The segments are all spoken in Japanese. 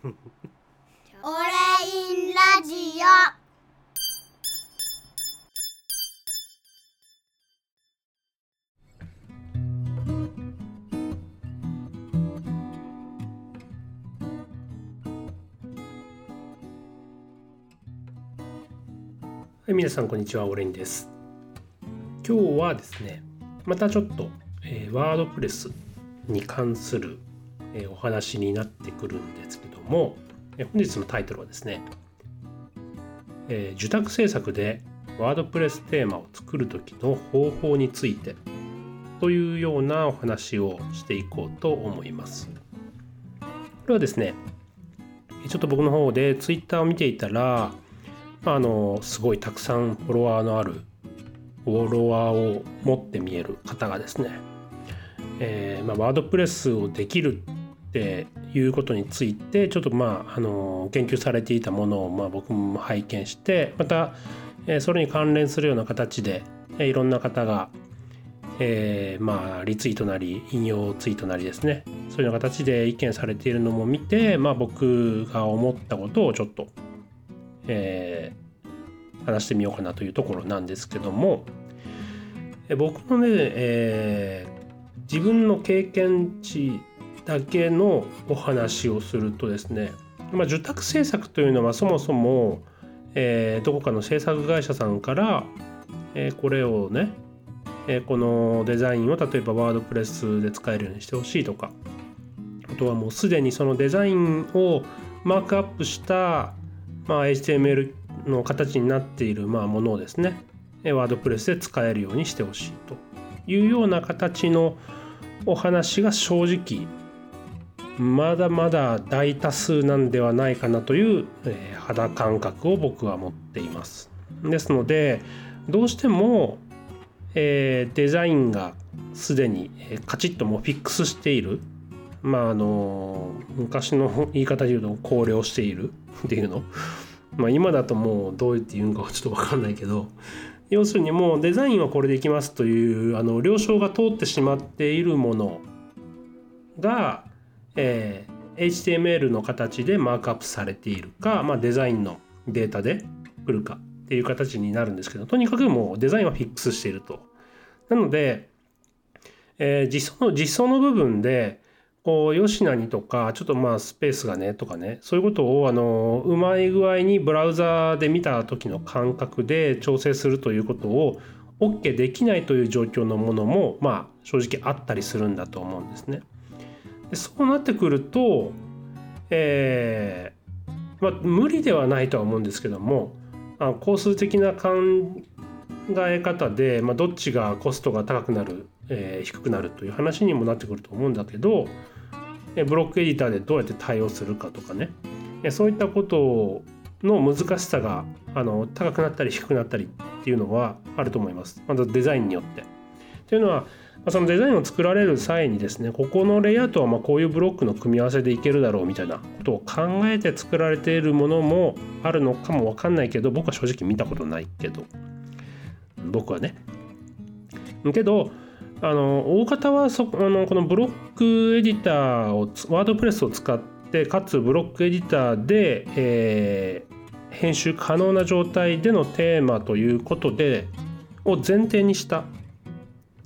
オレインラジオはい、皆さんこんにちは、オレインです。今日はですね、またちょっと、えーワードプレスに関する、えお話になってくるんですけども、え本日のタイトルはですね、え受託制作でワードプレステーマを作る時の方法についてというようなお話をしていこうと思います。これはですね、ちょっと僕の方で Twitter を見ていたら、あのすごいたくさんフォロワーのあるフォロワーを持って見える方がですね、えーまあ、ワードプレスをできるっていうことについてちょっとまああの研究されていたものをまあ僕も拝見してまた、それに関連するような形で、いろんな方が、えーまあリツイートなり引用ツイートなりですねそういうような形で意見されているのも見て、まあ、僕が思ったことをちょっとえー話してみようかなというところなんですけども僕のね、えー自分の経験値だけのお話をするとですね、まあ、受託制作というのはそもそも、えーどこかの制作会社さんから、えーこれをね、えーこのデザインを例えばワードプレスで使えるようにしてほしいとかあとはもうすでにそのデザインをマークアップしたまあ、HTML の形になっているまあものをですねワードプレスで使えるようにしてほしいというような形のお話が正直まだまだ大多数なんではないかなという、えー肌感覚を僕は持っています。ですのでどうしても、えーデザインがすでにカチッともうフィックスしている。まああの昔の言い方で言うと考慮している。っていうの。まあ今だともうどう言って言うんかはちょっと分かんないけど。要するにもうデザインはこれでいきますというあの了承が通ってしまっているものが、えー HTML の形でマークアップされているか、まあ、デザインのデータで来るかっていう形になるんですけどとにかくもうデザインはフィックスしていると。なので、えー実装の実装の部分でこう吉何とかちょっとまあスペースがねとかねそういうことをあのうまい具合にブラウザーで見た時の感覚で調整するということを OK できないという状況のものもまあ正直あったりするんだと思うんですね。でそうなってくると、えーまあ、無理ではないとは思うんですけどもあ工数的な考え方で、まあ、どっちがコストが高くなる、えー低くなるという話にもなってくると思うんだけどえブロックエディターでどうやって対応するかとかねえそういったことの難しさがあの高くなったり低くなったりっていうのはあると思いますまずデザインによって。というのはそのデザインを作られる際にですねここのレイアウトはまこういうブロックの組み合わせでいけるだろうみたいなことを考えて作られているものもあるのかもわかんないけど僕は正直見たことないけど僕はね。けどあの大方はそあのこのブロックエディターをワードプレスを使ってかつブロックエディターで、えー編集可能な状態でのテーマということでを前提にした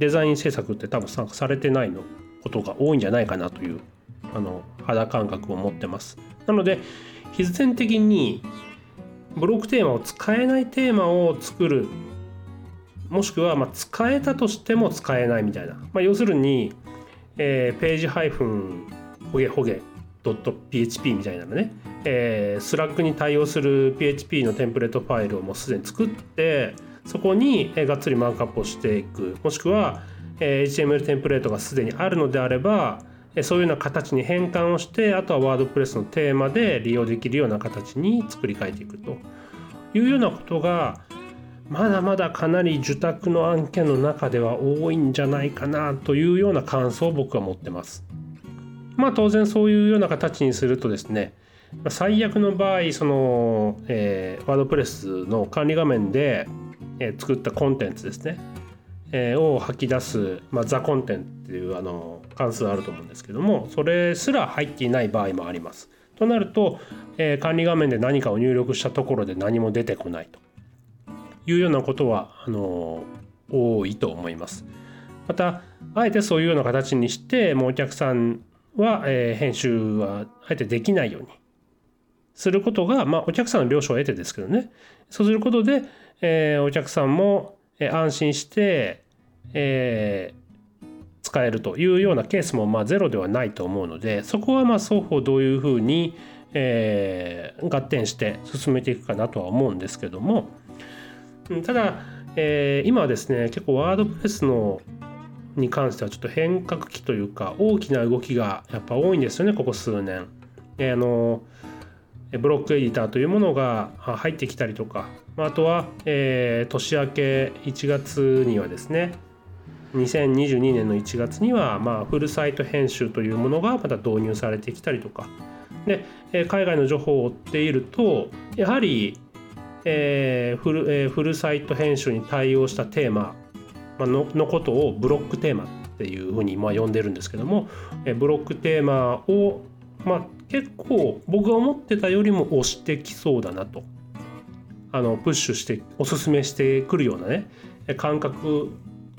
デザイン制作って多分参加されてないのことが多いんじゃないかなというあの肌感覚を持ってます。なので必然的にブロックテーマを使えないテーマを作る。もしくはま使えたとしても使えないみたいな、まあ、要するに、えーページハイフンほげほげ .php みたいなのね、えー、スラッグに対応する PHP のテンプレートファイルをもうすでに作ってそこに、えーがっつりマークアップをしていくもしくは、え HTML テンプレートがすでにあるのであればえそういうような形に変換をしてあとはワードプレスのテーマで利用できるような形に作り変えていくというようなことがまだまだかなり受託の案件の中では多いんじゃないかなというような感想を僕は持ってます。まあ当然そういうような形にするとですね最悪の場合その、えワードプレスの管理画面で、え作ったコンテンツですね、えを吐き出す、まあ、ザコンテンツっていうあの関数あると思うんですけどもそれすら入っていない場合もあります。となると、え、管理画面で何かを入力したところで何も出てこないというようなことはあの多いと思います。またあえてそういうような形にしてもうお客さんは、えー、編集はあえてできないようにすることが、まあ、お客さんの了承を得てですけどねそうすることで、えー、お客さんも、安心して、えー、使えるというようなケースも、まあ、ゼロではないと思うのでそこはまあ双方どういうふうに、えー、合点して進めていくかなとは思うんですけどもただ、えー、今はですね結構ワードプレスのに関してはちょっと変革期というか大きな動きがやっぱ多いんですよねここ数年え。あのブロックエディターというものが入ってきたりとかあとは、えー、年明け1月にはですね2022年の1月には、まあ、フルサイト編集というものがまた導入されてきたりとか。で、え海外の情報を追っているとやはり、えーフルえー、フルサイト編集に対応したテーマののことをブロックテーマっていうふうにまあ呼んでるんですけどもブロックテーマをまあ結構僕が思ってたよりも押してきそうだなと。あのプッシュしておすすめしてくるようなね感覚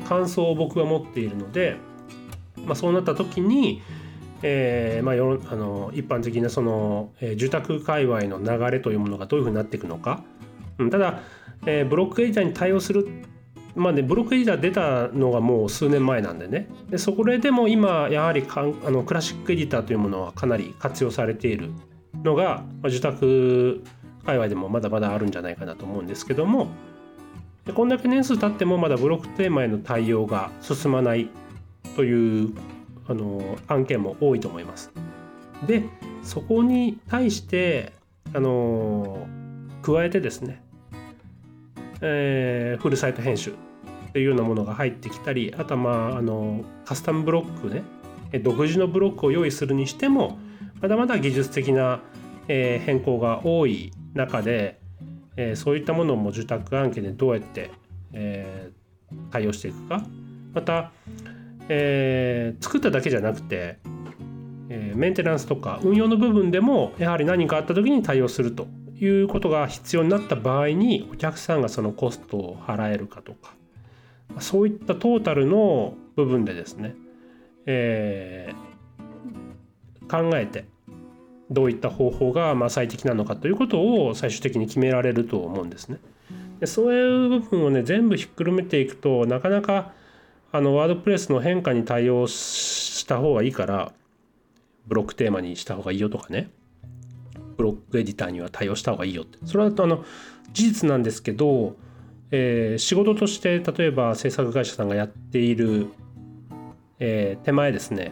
感想を僕は持っているので、まあ、そうなった時に、えーまあ、あの一般的なその、えー、住宅界隈の流れというものがどういうふうになっていくのか、うん、ただ、えー、ブロックエディターに対応するまあね、ブロックエディター出たのがもう数年前なんでね。でそこでも今やはりかんあのクラシックエディターというものはかなり活用されているのが、まあ、受託界隈でもまだまだあるんじゃないかなと思うんですけどもでこんだけ年数経ってもまだブロックテーマへの対応が進まないというあの案件も多いと思います。でそこに対してあの加えてですねえー、フルサイト編集っていうようなものが入ってきたりあとはまああのカスタムブロックね独自のブロックを用意するにしてもまだまだ技術的な、え、変更が多い中で、えー、そういったものも受託案件でどうやって、えー、対応していくか。また、えー、作っただけじゃなくて、え、メンテナンスとか運用の部分でもやはり何かあった時に対応するということが必要になった場合にお客さんがそのコストを払えるかとかそういったトータルの部分でですね、え、考えてどういった方法がま最適なのかということを最終的に決められると思うんですね。でそういう部分をね全部ひっくるめていくとなかなかあのワードプレスの変化に対応した方がいいからブロックテーマにした方がいいよとかね。ブロックエディターには対応した方がいいよって。それはあの事実なんですけど、えー、仕事として例えば制作会社さんがやっている、えー、手前ですね、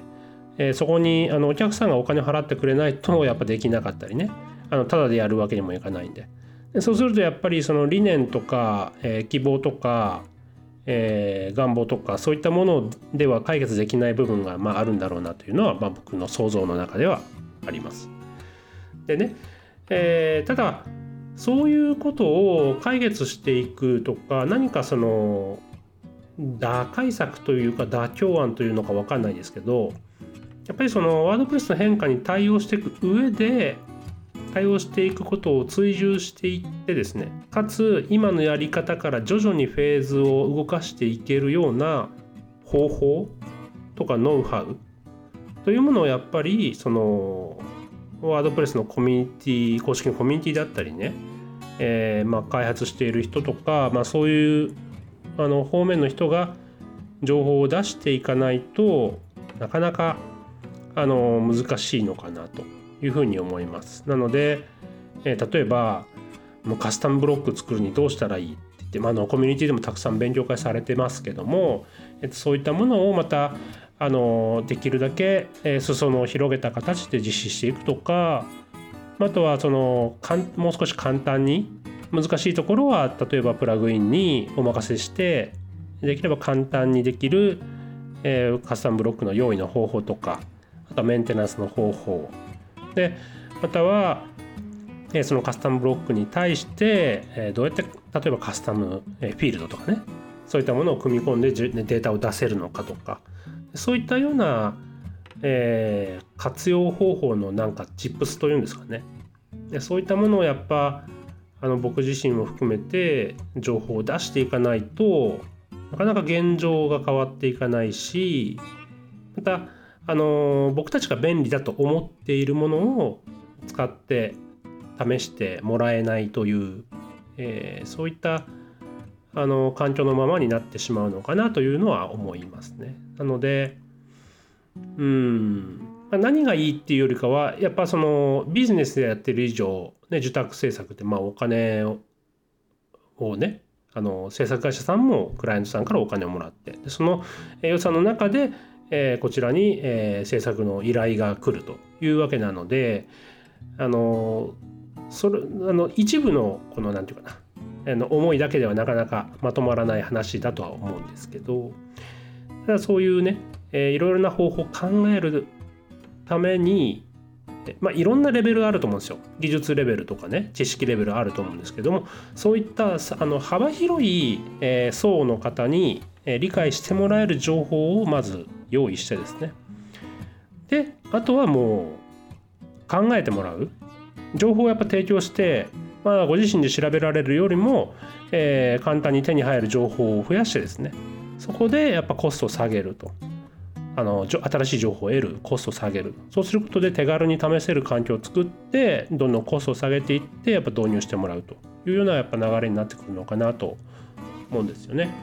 え、そこにあのお客さんがお金を払ってくれないとやっぱできなかったりねあのただでやるわけにもいかないんででそうするとやっぱりその理念とか、え希望とかえー、願望とかそういったものでは解決できない部分が、まあ、あるんだろうなというのは、まあ、僕の想像の中ではあります。でね、えー、ただそういうことを解決していくとか何かその打開策というか妥協案というのか分かんないですけどやっぱりそのワードプレスの変化に対応していく上で対応していくことを追従していってですねかつ今のやり方から徐々にフェーズを動かしていけるような方法とかノウハウというものをやっぱりそのワードプレスのコミュニティ公式のコミュニティだったりね、えー、まあ、開発している人とか、まあ、そういうあの方面の人が情報を出していかないとなかなかあの難しいのかなというふうに思います。なので、えー、例えばもうカスタムブロック作るにどうしたらいいって言って、まあ、のコミュニティでもたくさん勉強会されてますけども、えー、そういったものをまたあのできるだけ、え裾野を広げた形で実施していくとかあとはそのかんもう少し簡単に難しいところは例えばプラグインにお任せしてできれば簡単にできる、えー、カスタムブロックの用意の方法とかあとメンテナンスの方法。でまたは、そのカスタムブロックに対して、どうやって例えばカスタム、フィールドとかねそういったものを組み込んでデータを出せるのかとかそういったようなえー、活用方法のなんかチップスというんですかね。でそういったものをやっぱあの僕自身も含めて情報を出していかないとなかなか現状が変わっていかないしまたあの僕たちが便利だと思っているものを使って試してもらえないという、えー、そういったあの環境のままになってしまうのかなというのは思いますね。なのでうん何がいいっていうよりかはやっぱそのビジネスでやってる以上、ね、受託制作ってまあお金をねあの制作会社さんもクライアントさんからお金をもらってその予算の中で、えー、こちらに、えー、制作の依頼が来るというわけなのであのそれあの一部のこの何て言うかなあの思いだけではなかなかまとまらない話だとは思うんですけどただそういうね、えー、いろいろな方法を考えるためにまあ、いろんなレベルあると思うんですよ。技術レベルとかね知識レベルあると思うんですけどもそういったあの幅広い、えー、層の方に、えー、理解してもらえる情報をまず用意してですね。であとはもう考えてもらう。情報をやっぱ提供して、まあ、ご自身で調べられるよりも、えー、簡単に手に入る情報を増やしてですね。そこでやっぱコストを下げると。あの新しい情報を得るコストを下げる。そうすることで手軽に試せる環境を作ってどんどんコストを下げていってやっぱ導入してもらうと。いうようなやっぱ流れになってくるのかなと思うんですよね。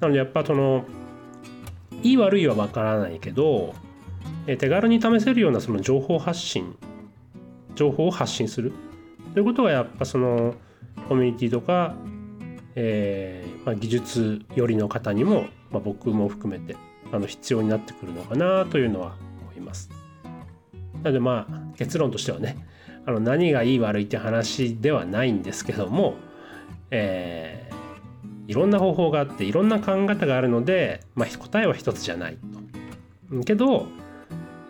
なのでやっぱそのいい悪いは分からないけどえ手軽に試せるようなその情報発信情報を発信するということがやっぱそのコミュニティとか、えーまあ、技術寄りの方にも、まあ、僕も含めてあの必要になってくるのかなというのは思います。なのでまあ結論としてはねあの何がいい悪いって話ではないんですけども、えー、いろんな方法があっていろんな考え方があるので、まあ、答えは一つじゃないと。けど、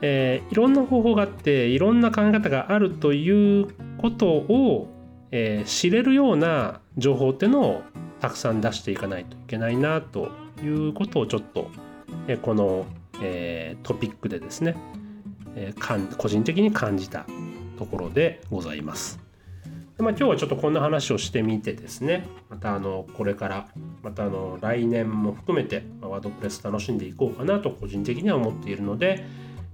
えー、いろんな方法があっていろんな考え方があるということを、えー、知れるような情報っていうのをたくさん出していかないといけないなということをちょっとえこの、えトピックでですね、え個人的に感じたところでございます。まあ、今日はちょっとこんな話をしてみてですねまたあのこれからまたあの来年も含めてワードプレス楽しんでいこうかなと個人的には思っているので、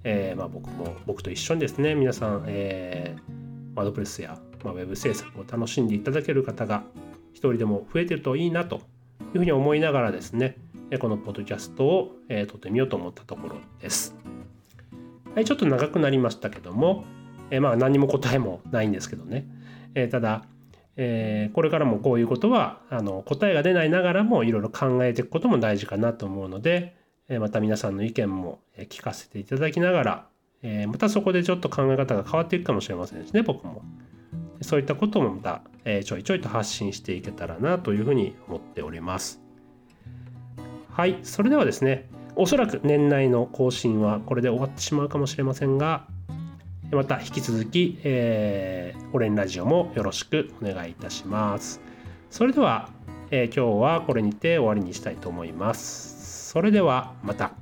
えー、ま僕も僕と一緒にですね皆さん、えー、ワードプレスや、まあ、ウェブ制作を楽しんでいただける方が一人でも増えてるといいなというふうに思いながらですねこのポッドキャストを、え撮ってみようと思ったところです。はい、ちょっと長くなりましたけども、えまあ何も答えもないんですけどね。えただ、えこれからもこういうことはあの答えが出ないながらもいろいろ考えていくことも大事かなと思うので、えまた皆さんの意見も聞かせていただきながら、えまたそこでちょっと考え方が変わっていくかもしれませんしね僕も。そういったこともまた、えちょいちょいと発信していけたらなというふうに思っております。はい、それではですね、おそらく年内の更新はこれで終わってしまうかもしれませんが、また引き続き、えー、オレンラジオもよろしくお願いいたします。それでは、えー、今日はこれにて終わりにしたいと思います。それではまた。